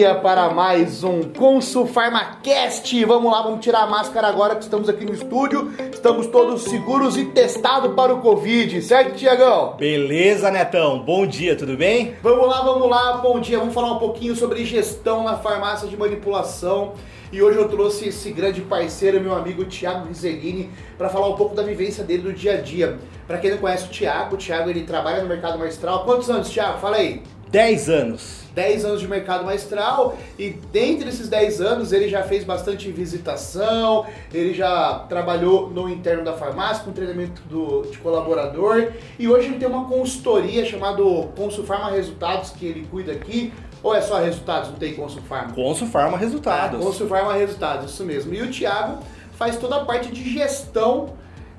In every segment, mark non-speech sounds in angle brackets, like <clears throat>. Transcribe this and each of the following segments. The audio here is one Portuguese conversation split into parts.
dia para mais um Consul PharmaCast. Vamos lá, vamos tirar a máscara agora que estamos aqui no estúdio. Estamos todos seguros e testados para o Covid, certo, Tiagão? Beleza, Netão. Bom dia, tudo bem? Vamos lá, vamos lá. Bom dia. Vamos falar um pouquinho sobre gestão na farmácia de manipulação. E hoje eu trouxe esse grande parceiro, meu amigo Thiago Rizelini, para falar um pouco da vivência dele do dia a dia. Para quem não conhece o Thiago, o Thiago ele trabalha no mercado magistral. Quantos anos, Thiago? Fala aí. 10 anos. 10 anos de mercado magistral e dentre esses 10 anos ele já fez bastante visitação, ele já trabalhou no interno da farmácia com treinamento do, de colaborador e hoje ele tem uma consultoria chamada Consulfarma Resultados que ele cuida aqui. Ou é só resultados, não tem Consulfarma? Consulfarma Resultados. Ah, Consulfarma Resultados, isso mesmo. E o Thiago faz toda a parte de gestão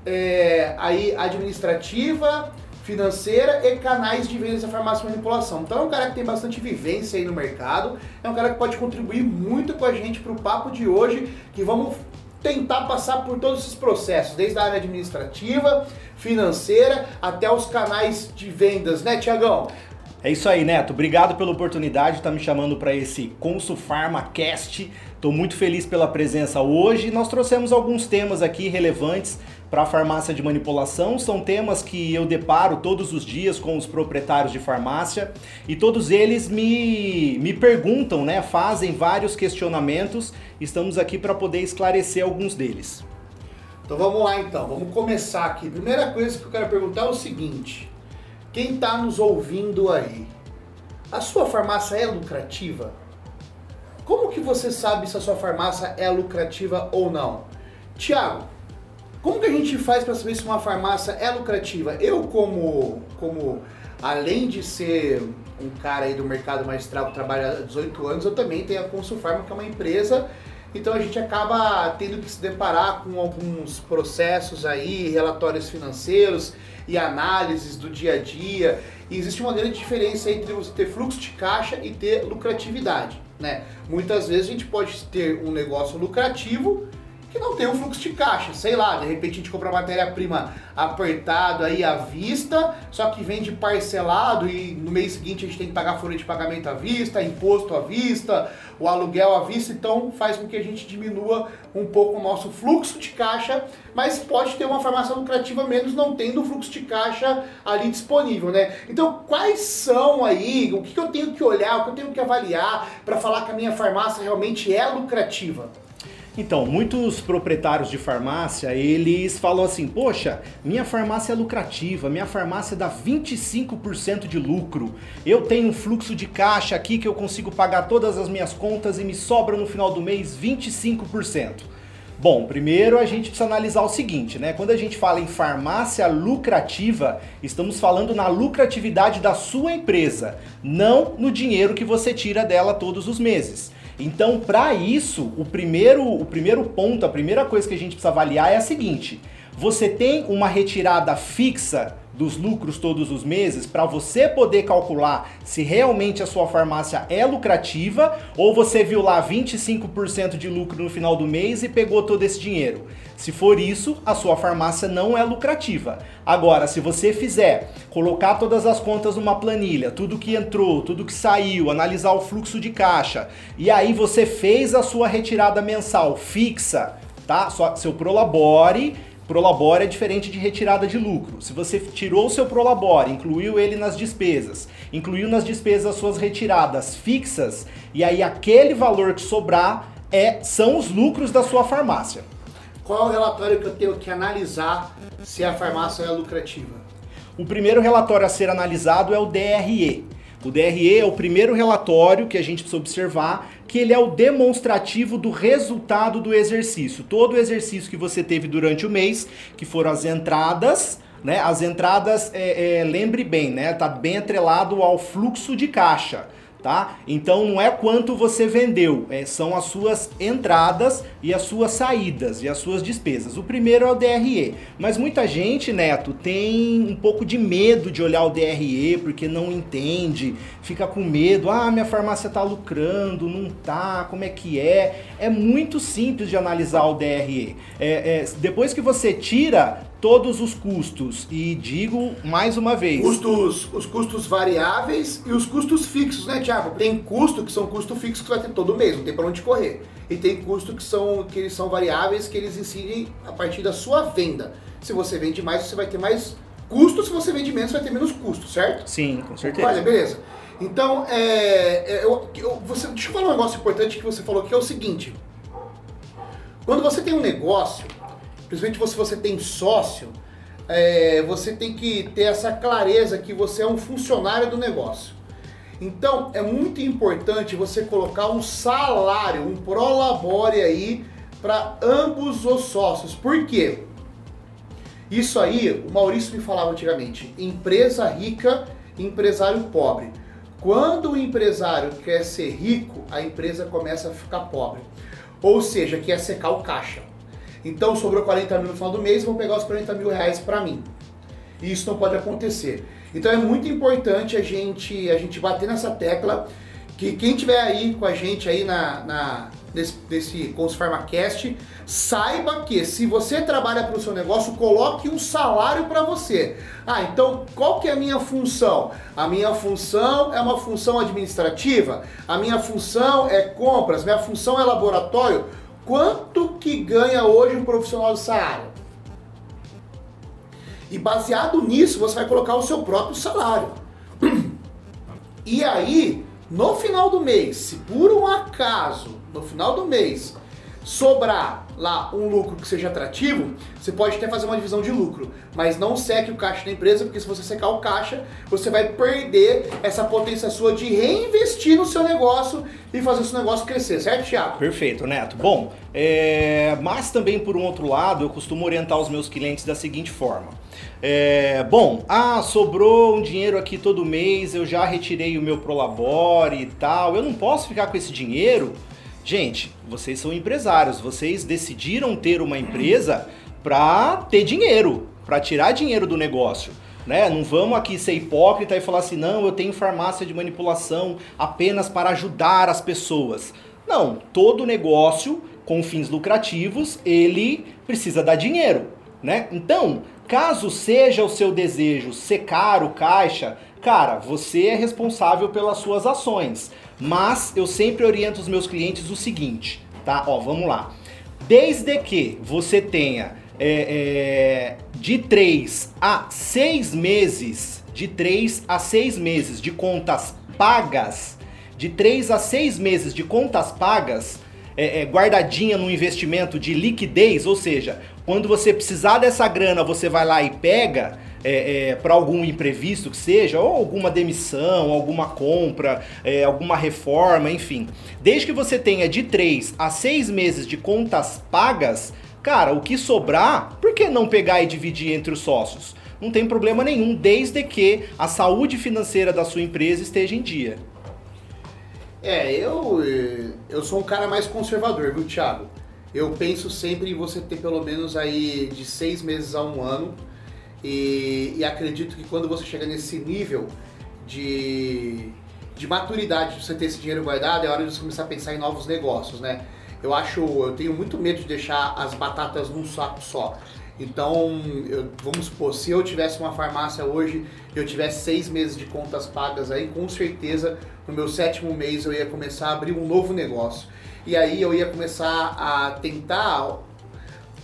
é, aí administrativa, financeira e canais de vendas da farmácia manipulação. Então é um cara que tem bastante vivência aí no mercado, é um cara que pode contribuir muito com a gente para o papo de hoje, que vamos tentar passar por todos esses processos, desde a área administrativa, financeira, até os canais de vendas, né, Tiagão? É isso aí, Neto. Obrigado pela oportunidade de estar me chamando para esse Consul Cast. Estou muito feliz pela presença hoje. Nós trouxemos alguns temas aqui relevantes para a farmácia de manipulação. São temas que eu deparo todos os dias com os proprietários de farmácia e todos eles me, me perguntam, né? Fazem vários questionamentos. Estamos aqui para poder esclarecer alguns deles. Então vamos lá então, vamos começar aqui. Primeira coisa que eu quero perguntar é o seguinte: quem está nos ouvindo aí, a sua farmácia é lucrativa? Como que você sabe se a sua farmácia é lucrativa ou não? Tiago, como que a gente faz para saber se uma farmácia é lucrativa? Eu como, como além de ser um cara aí do mercado magistral que trabalha há 18 anos, eu também tenho a Consulfarma, que é uma empresa então a gente acaba tendo que se deparar com alguns processos aí, relatórios financeiros e análises do dia a dia. E existe uma grande diferença entre você ter fluxo de caixa e ter lucratividade. Né? Muitas vezes a gente pode ter um negócio lucrativo que não tem um fluxo de caixa. Sei lá, de repente a gente compra matéria-prima apertado aí à vista, só que vende parcelado e no mês seguinte a gente tem que pagar folha de pagamento à vista, imposto à vista, o aluguel à vista, então faz com que a gente diminua um pouco o nosso fluxo de caixa, mas pode ter uma farmácia lucrativa menos não tendo o fluxo de caixa ali disponível, né? Então, quais são aí, o que eu tenho que olhar, o que eu tenho que avaliar para falar que a minha farmácia realmente é lucrativa? Então, muitos proprietários de farmácia, eles falam assim: "Poxa, minha farmácia é lucrativa, minha farmácia dá 25% de lucro. Eu tenho um fluxo de caixa aqui que eu consigo pagar todas as minhas contas e me sobra no final do mês 25%." Bom, primeiro a gente precisa analisar o seguinte, né? Quando a gente fala em farmácia lucrativa, estamos falando na lucratividade da sua empresa, não no dinheiro que você tira dela todos os meses. Então, para isso, o primeiro, o primeiro ponto, a primeira coisa que a gente precisa avaliar é a seguinte: você tem uma retirada fixa dos lucros todos os meses para você poder calcular se realmente a sua farmácia é lucrativa ou você viu lá 25% de lucro no final do mês e pegou todo esse dinheiro. Se for isso, a sua farmácia não é lucrativa. Agora, se você fizer colocar todas as contas numa planilha, tudo que entrou, tudo que saiu, analisar o fluxo de caixa e aí você fez a sua retirada mensal fixa, tá? Seu prolabore Prolabore é diferente de retirada de lucro. Se você tirou o seu Prolabore, incluiu ele nas despesas, incluiu nas despesas as suas retiradas fixas, e aí aquele valor que sobrar é, são os lucros da sua farmácia. Qual é o relatório que eu tenho que analisar se a farmácia é lucrativa? O primeiro relatório a ser analisado é o DRE. O DRE é o primeiro relatório que a gente precisa observar, que ele é o demonstrativo do resultado do exercício. Todo o exercício que você teve durante o mês, que foram as entradas, né? As entradas, é, é, lembre bem, né? Tá bem atrelado ao fluxo de caixa tá? Então não é quanto você vendeu, é, são as suas entradas e as suas saídas e as suas despesas. O primeiro é o DRE, mas muita gente, Neto, tem um pouco de medo de olhar o DRE porque não entende, fica com medo, ah, minha farmácia tá lucrando, não tá, como é que é? É muito simples de analisar o DRE. É, é, depois que você tira todos os custos. E digo mais uma vez. Custos, os custos variáveis e os custos fixos, né, Thiago? Tem custo que são custo fixo que vai ter todo mês, não tem para onde correr. E tem custo que são que eles são variáveis que eles incidem a partir da sua venda. Se você vende mais, você vai ter mais custo, se você vende menos, você vai ter menos custo, certo? Sim, com certeza. Olha, beleza. Então, é, é, eu, eu, você, deixa eu falar um negócio importante que você falou que é o seguinte. Quando você tem um negócio, principalmente se você tem sócio, é, você tem que ter essa clareza que você é um funcionário do negócio. Então é muito importante você colocar um salário, um prolabore aí para ambos os sócios. Por quê? Isso aí, o Maurício me falava antigamente, empresa rica, empresário pobre. Quando o empresário quer ser rico, a empresa começa a ficar pobre. Ou seja, quer secar o caixa. Então sobrou 40 mil no final do mês, vou pegar os 40 mil reais para mim. E isso não pode acontecer. Então é muito importante a gente, a gente bater nessa tecla que quem tiver aí com a gente aí na, na desse, desse Cons PharmaCast, saiba que se você trabalha para o seu negócio, coloque um salário para você. Ah, então qual que é a minha função? A minha função é uma função administrativa, a minha função é compras, minha função é laboratório. Quanto que ganha hoje um profissional dessa área? E baseado nisso, você vai colocar o seu próprio salário. <clears throat> E aí, no final do mês, se por um acaso, no final do mês, sobrar lá um lucro que seja atrativo, você pode até fazer uma divisão de lucro, mas não seque o caixa da empresa, porque se você secar o caixa, você vai perder essa potência sua de reinvestir no seu negócio e fazer o seu negócio crescer, certo, Thiago? Perfeito, Neto. Bom, é... mas também por um outro lado, eu costumo orientar os meus clientes da seguinte forma. É... Bom, ah, sobrou um dinheiro aqui todo mês, eu já retirei o meu Prolabore e tal, eu não posso ficar com esse dinheiro Gente, vocês são empresários, vocês decidiram ter uma empresa para ter dinheiro, para tirar dinheiro do negócio. Né? Não vamos aqui ser hipócrita e falar assim, não, eu tenho farmácia de manipulação apenas para ajudar as pessoas. Não, todo negócio com fins lucrativos, ele precisa dar dinheiro, né? Então, caso seja o seu desejo secar o caixa, cara, você é responsável pelas suas ações. Mas eu sempre oriento os meus clientes o seguinte, tá? Ó, vamos lá. Desde que você tenha é, é, de 3 a 6 meses, de 3 a 6 meses de contas pagas, de 3 a 6 meses de contas pagas, é, é, guardadinha no investimento de liquidez, ou seja, quando você precisar dessa grana, você vai lá e pega é, é, para algum imprevisto que seja, ou alguma demissão, alguma compra, é, alguma reforma, enfim. Desde que você tenha de 3 a 6 meses de contas pagas, cara, o que sobrar, por que não pegar e dividir entre os sócios? Não tem problema nenhum, desde que a saúde financeira da sua empresa esteja em dia. É, eu, eu sou um cara mais conservador, viu, Thiago? Eu penso sempre em você ter pelo menos aí de seis meses a um ano e, e acredito que quando você chega nesse nível de, de maturidade, de você ter esse dinheiro guardado, é hora de você começar a pensar em novos negócios, né? Eu acho, eu tenho muito medo de deixar as batatas num saco só. Então, eu, vamos supor, se eu tivesse uma farmácia hoje, eu tivesse seis meses de contas pagas aí, com certeza no meu sétimo mês eu ia começar a abrir um novo negócio. E aí eu ia começar a tentar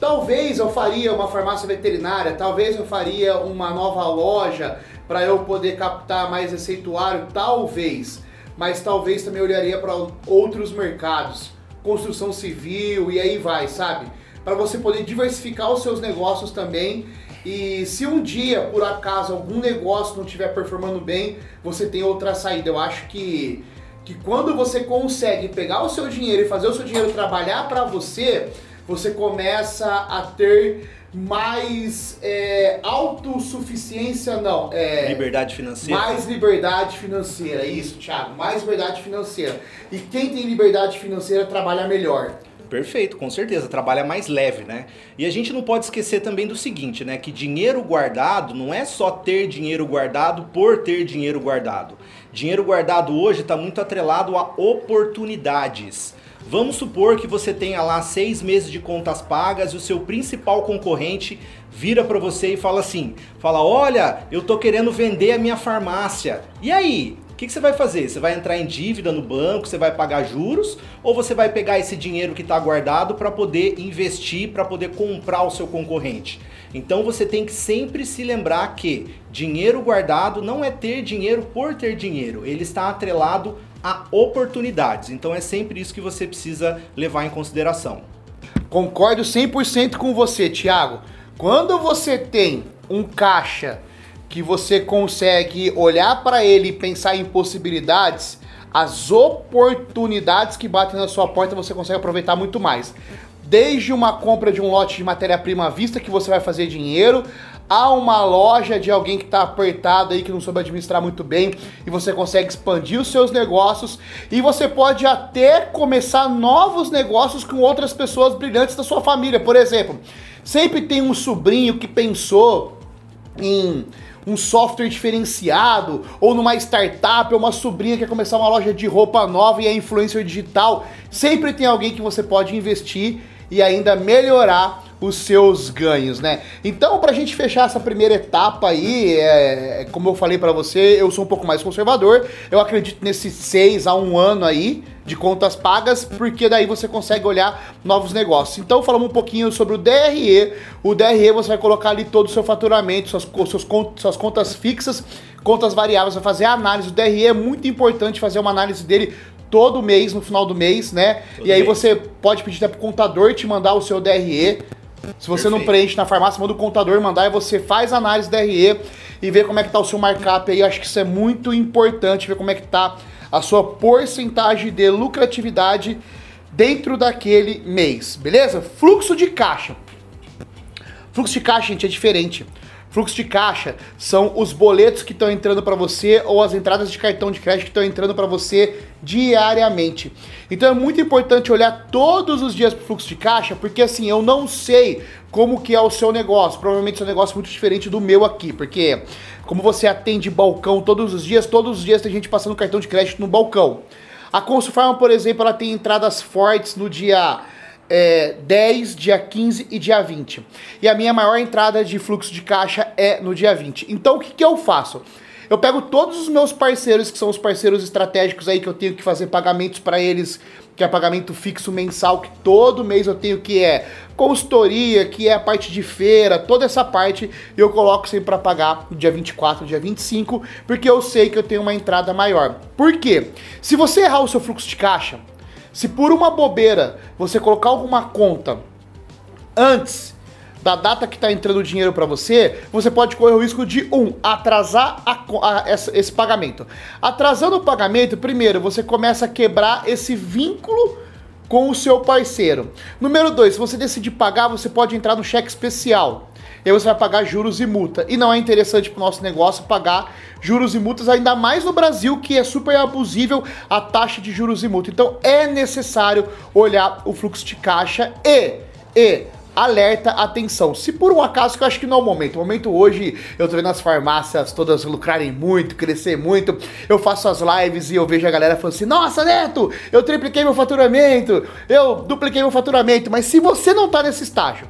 Talvez eu faria uma farmácia veterinária, talvez eu faria uma nova loja para eu poder captar mais receituário, talvez. Mas talvez também olharia para outros mercados, construção civil e aí vai, sabe? Para você poder diversificar os seus negócios também. E se um dia, por acaso, algum negócio não estiver performando bem, você tem outra saída. Eu acho que, que quando você consegue pegar o seu dinheiro e fazer o seu dinheiro trabalhar para você, você começa a ter mais é, autossuficiência, não. É, liberdade financeira. Mais liberdade financeira, isso, Thiago. Mais liberdade financeira. E quem tem liberdade financeira trabalha melhor. Perfeito, com certeza, trabalha mais leve, né? E a gente não pode esquecer também do seguinte, né? Que dinheiro guardado não é só ter dinheiro guardado por ter dinheiro guardado. Dinheiro guardado hoje está muito atrelado a oportunidades. Vamos supor que você tenha lá seis meses de contas pagas e o seu principal concorrente vira para você e fala assim, fala, olha, eu tô querendo vender a minha farmácia. E aí? O que, que, você vai fazer? Você vai entrar em dívida no banco, você vai pagar juros, ou você vai pegar esse dinheiro que está guardado para poder investir, para poder comprar o seu concorrente? Então você tem que sempre se lembrar que dinheiro guardado não é ter dinheiro por ter dinheiro, ele está atrelado a oportunidades. Então é sempre isso que você precisa levar em consideração. Concordo 100% com você, Thiago. Quando você tem um caixa que você consegue olhar para ele e pensar em possibilidades, as oportunidades que batem na sua porta você consegue aproveitar muito mais. Desde uma compra de um lote de matéria-prima à vista que você vai fazer dinheiro, a uma loja de alguém que está apertado aí, que não soube administrar muito bem, e você consegue expandir os seus negócios, e você pode até começar novos negócios com outras pessoas brilhantes da sua família. Por exemplo, Sempre tem um sobrinho que pensou em um software diferenciado, ou numa startup, ou uma sobrinha que quer começar uma loja de roupa nova e é influencer digital. Sempre tem alguém que você pode investir e ainda melhorar os seus ganhos, né? Então, pra gente fechar essa primeira etapa aí, é, como eu falei para você, eu sou um pouco mais conservador. Eu acredito nesses seis a um ano aí de contas pagas, porque daí você consegue olhar novos negócios. Então, falamos um pouquinho sobre o DRE. O DRE você vai colocar ali todo o seu faturamento, suas, suas, suas contas fixas, contas variáveis, vai fazer a análise. O DRE é muito importante fazer uma análise dele todo mês, no final do mês, né? Todo e aí mês. você pode pedir até pro contador te mandar o seu DRE. Se você Perfeito. não preenche na farmácia, manda o contador mandar e você faz análise DRE e vê como é que tá o seu markup aí. Acho que isso é muito importante, ver como é que tá a sua porcentagem de lucratividade dentro daquele mês, beleza? Fluxo de caixa. Fluxo de caixa, gente, é diferente. Fluxo de caixa são os boletos que estão entrando para você ou as entradas de cartão de crédito que estão entrando para você diariamente. Então é muito importante olhar todos os dias para o fluxo de caixa, porque assim, eu não sei como que é o seu negócio. Provavelmente seu negócio é muito diferente do meu aqui, porque como você atende balcão todos os dias, todos os dias tem gente passando cartão de crédito no balcão. A Consulfarma, por exemplo, ela tem entradas fortes no dia é, 10, dia 15 e dia 20. E a minha maior entrada de fluxo de caixa é no dia 20. Então o que, que eu faço? Eu pego todos os meus parceiros, que são os parceiros estratégicos aí que eu tenho que fazer pagamentos para eles, que é pagamento fixo mensal, que todo mês eu tenho que é consultoria, que é a parte de feira, toda essa parte eu coloco sempre para pagar no dia 24, dia 25, porque eu sei que eu tenho uma entrada maior. Por quê? Se você errar o seu fluxo de caixa, se por uma bobeira você colocar alguma conta antes da data que está entrando o dinheiro para você, você pode correr o risco de, um, atrasar a, a, esse pagamento. Atrasando o pagamento, primeiro, você começa a quebrar esse vínculo com o seu parceiro. Número dois, se você decidir pagar, você pode entrar no cheque especial e aí você vai pagar juros e multa. E não é interessante para o nosso negócio pagar juros e multas, ainda mais no Brasil, que é super abusível a taxa de juros e multa. Então é necessário olhar o fluxo de caixa e, e alerta, atenção. Se por um acaso, que eu acho que não é o momento, o momento hoje eu tô vendo as farmácias todas lucrarem muito, crescer muito, eu faço as lives e eu vejo a galera falando assim, nossa Neto, eu tripliquei meu faturamento, eu dupliquei meu faturamento, mas se você não tá nesse estágio,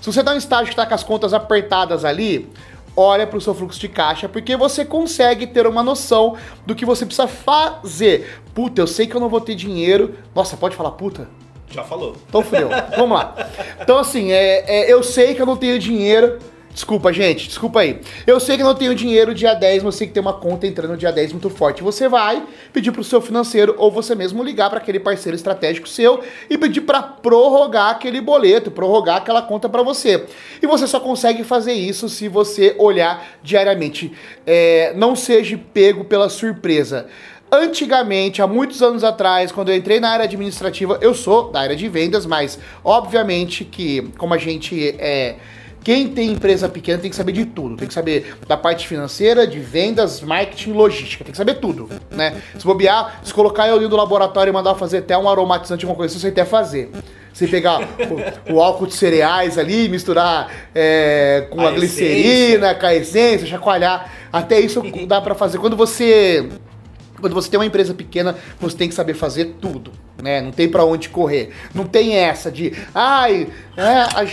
se você está em um estágio que está com as contas apertadas ali, olha para o seu fluxo de caixa, porque você consegue ter uma noção do que você precisa fazer. Puta, eu sei que eu não vou ter dinheiro. Nossa, pode falar puta? Já falou. Então fudeu. Vamos lá. Então, assim, é, é, eu sei que eu não tenho dinheiro Desculpa, gente, desculpa aí. Eu sei que não tenho dinheiro dia 10, mas sei que tem uma conta entrando dia 10 muito forte. Você vai pedir pro seu financeiro ou você mesmo ligar para aquele parceiro estratégico seu e pedir para prorrogar aquele boleto, prorrogar aquela conta para você. E você só consegue fazer isso se você olhar diariamente. É, não seja pego pela surpresa. Antigamente, há muitos anos atrás, quando eu entrei na área administrativa, eu sou da área de vendas, mas obviamente que como a gente é quem tem empresa pequena tem que saber de tudo. Tem que saber da parte financeira, de vendas, marketing, logística. Tem que saber tudo, né? Se bobear, se colocar eu ali no laboratório e mandar fazer até um aromatizante, alguma coisa, você até fazer. Você pegar o, o, álcool de cereais ali, misturar é, com a, a glicerina, com a essência, chacoalhar. Até isso dá para fazer. Quando você Quando você tem uma empresa pequena, você tem que saber fazer tudo, né? Não tem para onde correr. Não tem essa de, ai, é, a,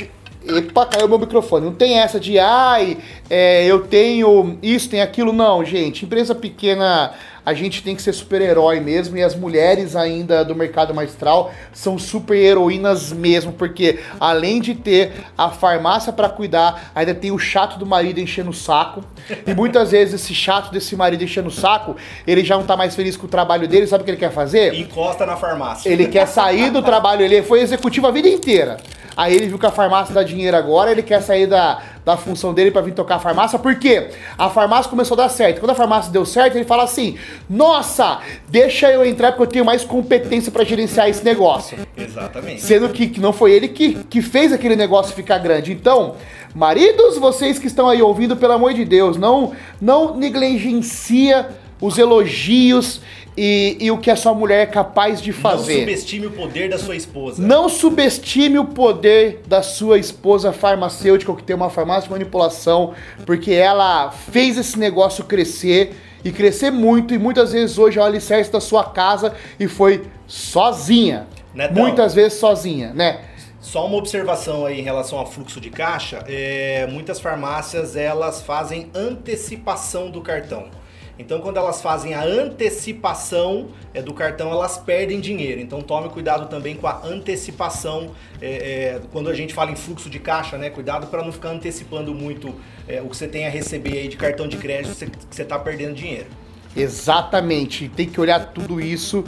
Epa, caiu meu microfone. Não tem essa de, ai, é, eu tenho isso, tem aquilo. Não, gente. Empresa pequena, a gente tem que ser super-herói mesmo. E as mulheres ainda do mercado maestral são super-heroínas mesmo. Porque além de ter a farmácia para cuidar, ainda tem o chato do marido enchendo o saco. E muitas vezes esse chato desse marido enchendo o saco, ele já não tá mais feliz com o trabalho dele. Sabe o que ele quer fazer? Encosta na farmácia. Ele quer sair do trabalho. Ele foi executivo a vida inteira. Aí ele viu que a farmácia dá dinheiro agora, ele quer sair da, da função dele para vir tocar a farmácia, porque a farmácia começou a dar certo. Quando a farmácia deu certo, ele fala assim: Nossa, deixa eu entrar porque eu tenho mais competência para gerenciar esse negócio. Exatamente. Sendo que, que não foi ele que, que fez aquele negócio ficar grande. Então, maridos, vocês que estão aí ouvindo, pelo amor de Deus, não, não negligencia os elogios e, e, o que a sua mulher é capaz de fazer. Não subestime o poder da sua esposa. Não subestime o poder da sua esposa farmacêutica que tem uma farmácia de manipulação, porque ela fez esse negócio crescer e crescer muito, e muitas vezes hoje é o alicerce da sua casa e foi sozinha. Netão, muitas vezes sozinha, né? Só uma observação aí em relação ao fluxo de caixa, é, muitas farmácias elas fazem antecipação do cartão. Então, quando elas fazem a antecipação é, do cartão, elas perdem dinheiro. Então, tome cuidado também com a antecipação. É, é, quando a gente fala em fluxo de caixa, né? Cuidado para não ficar antecipando muito é, o que você tem a receber aí de cartão de crédito, que você está perdendo dinheiro. Exatamente. Tem que olhar tudo isso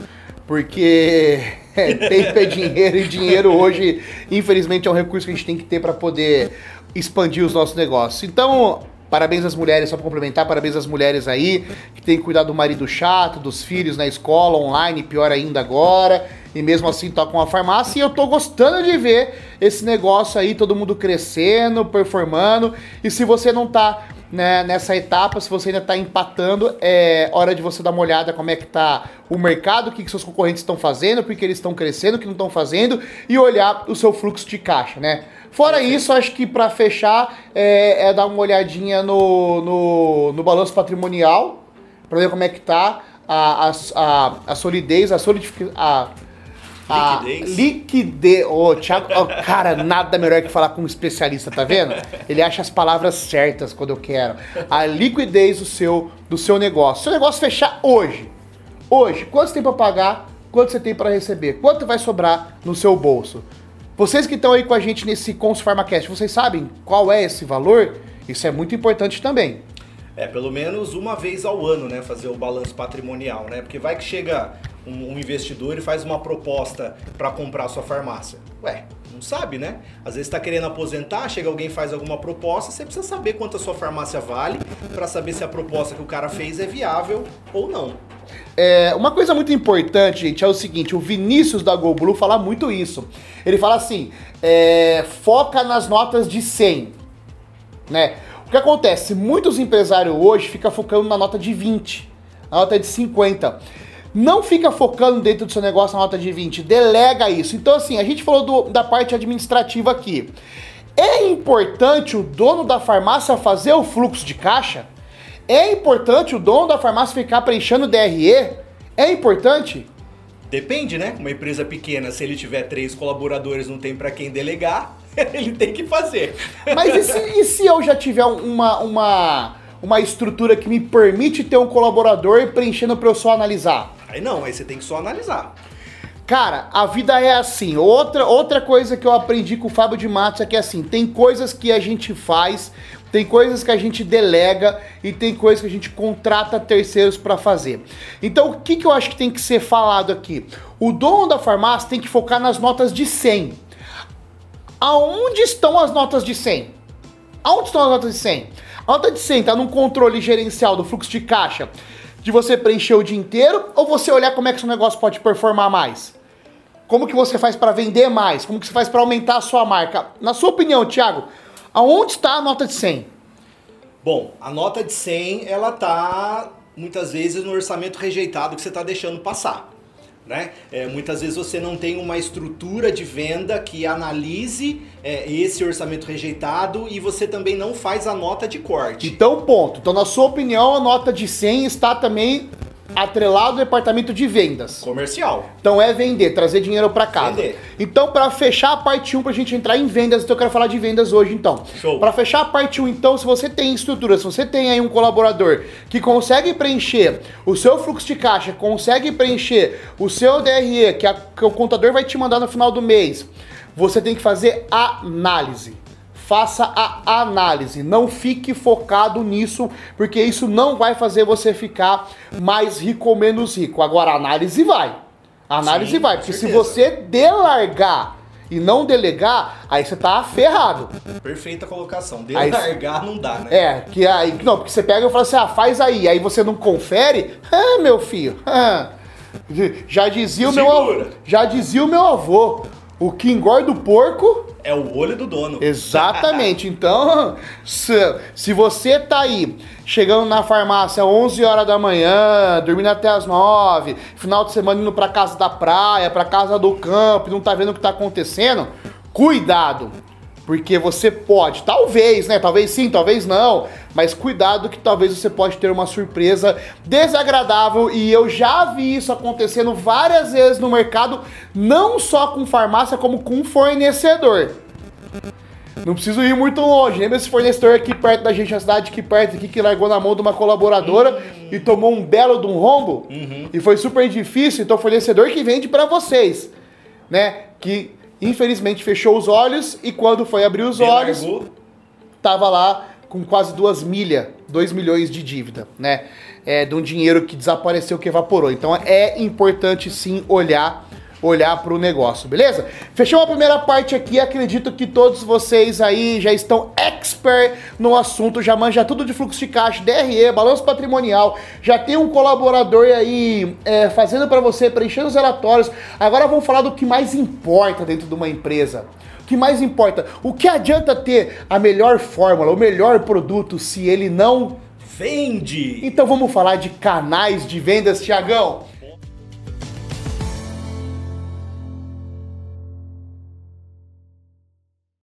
porque tempo é dinheiro e dinheiro hoje, infelizmente, é um recurso que a gente tem que ter para poder expandir os nossos negócios. Então, Parabéns às mulheres, só para complementar, parabéns às mulheres aí que tem que cuidar do marido chato, dos filhos na escola, online, pior ainda agora, e mesmo assim tocam a farmácia. E eu tô gostando de ver esse negócio aí, todo mundo crescendo, performando. E se você não tá né, nessa etapa, se você ainda está empatando, é hora de você dar uma olhada como é que tá o mercado, o que, que seus concorrentes estão fazendo, porque eles estão crescendo, o que não estão fazendo, e olhar o seu fluxo de caixa, né? Fora isso, acho que para fechar é, é, dar uma olhadinha no, no, no balanço patrimonial, para ver como é que tá a, a, a, a solidez, a solidificação. A, a liquidez. liquidez. Oh, Thiago, oh, cara, nada melhor que falar com um especialista, tá vendo? Ele acha as palavras certas quando eu quero. A liquidez do seu, do seu negócio. Seu negócio fechar hoje. Hoje, quanto você tem para pagar? Quanto você tem para receber? Quanto vai sobrar no seu bolso? Vocês que estão aí com a gente nesse Cons PharmaCast, vocês sabem qual é esse valor? Isso é muito importante também. É, pelo menos uma vez ao ano, né? Fazer o balanço patrimonial, né? Porque vai que chega um, um investidor e faz uma proposta para comprar a sua farmácia. Ué, não sabe, né? Às vezes está querendo aposentar, chega alguém faz alguma proposta, você precisa saber quanto a sua farmácia vale para saber se a proposta que o cara fez é viável ou não. É, uma coisa muito importante, gente, é o seguinte: o Vinícius da GoBlue fala muito isso. Ele fala assim: é, foca nas notas de 100. Né? O que acontece? Muitos empresários hoje ficam focando na nota de 20, na nota de 50. Não fica focando dentro do seu negócio na nota de 20, delega isso. Então, assim, a gente falou do, da parte administrativa aqui. É importante o dono da farmácia fazer o fluxo de caixa? É importante o dono da farmácia ficar preenchendo DRE? É importante? Depende, né? Uma empresa pequena, se ele tiver três colaboradores, não tem para quem delegar, <laughs> ele tem que fazer. Mas e se, e se eu já tiver uma, uma, uma estrutura que me permite ter um colaborador preenchendo para eu só analisar? Aí não, aí você tem que só analisar. Cara, a vida é assim. Outra, outra coisa que eu aprendi com o Fábio de Matos é que assim, tem coisas que a gente faz tem coisas que a gente delega e tem coisas que a gente contrata terceiros para fazer. Então, o que, que eu acho que tem que ser falado aqui? O dono da farmácia tem que focar nas notas de 100. Aonde estão as notas de 100? Aonde estão as notas de 100? A nota de 100 está num controle gerencial do fluxo de caixa, de você preencher o dia inteiro ou você olhar como é que seu negócio pode performar mais? Como que você faz para vender mais? Como que você faz para aumentar a sua marca? Na sua opinião, Thiago, Aonde está a nota de 100? Bom, a nota de 100 ela tá muitas vezes no orçamento rejeitado que você está deixando passar. Né? É, muitas vezes você não tem uma estrutura de venda que analise é, esse orçamento rejeitado e você também não faz a nota de corte. Então, ponto. Então, na sua opinião, a nota de 100 está também atrelado ao departamento de vendas. Comercial. Então é vender, trazer dinheiro para casa. Vender. Então, para fechar a parte 1, pra gente entrar em vendas, então eu quero falar de vendas hoje, então. Show. Para fechar a parte 1, então, se você tem estrutura, se você tem aí um colaborador que consegue preencher o seu fluxo de caixa, consegue preencher o seu DRE, que, a- que o contador vai te mandar no final do mês, você tem que fazer análise. Faça a análise, não fique focado nisso, porque isso não vai fazer você ficar mais rico ou menos rico. Agora, a análise vai. A análise Sim, vai, porque se certeza. você delargar e não delegar, aí você tá ferrado. Perfeita colocação. De Aí- largar não dá, né? É, que aí, não, porque você pega e fala assim, ah, faz aí, aí você não confere, ah, meu filho, ah. já dizia o meu avô, já dizia o meu avô, o que engorda o porco É o olho do dono. Exatamente. Então, se, se você tá aí chegando na farmácia 11 horas da manhã, dormindo até as 9, final de semana indo pra casa da praia, pra casa do campo, e não tá vendo o que tá acontecendo, cuidado. Porque você pode, talvez, né? Talvez sim, talvez não. Mas cuidado que talvez você pode ter uma surpresa desagradável. E eu já vi isso acontecendo várias vezes no mercado, não só com farmácia, como com fornecedor. Não preciso ir muito longe. Lembra esse fornecedor aqui perto da gente, a cidade aqui perto, aqui, que largou na mão de uma colaboradora e tomou um belo de um rombo? E foi super difícil. Então, fornecedor que vende pra vocês, né? Que infelizmente fechou os olhos e quando foi abrir os olhos, Delargou. tava lá com quase duas milhas, 2 milhões de dívida, né? É, de um dinheiro que desapareceu, que evaporou. Então é importante sim olhar olhar para o negócio, beleza? Fechou a primeira parte aqui, acredito que todos vocês aí já estão expert no assunto, já manja tudo de fluxo de caixa, DRE, balanço patrimonial, já tem um colaborador aí é, fazendo para você, preenchendo os relatórios. Agora vamos falar do que mais importa dentro de uma empresa. O que mais importa? O que adianta ter a melhor fórmula, o melhor produto se ele não Vende. então vamos falar de canais de vendas, Tiagão.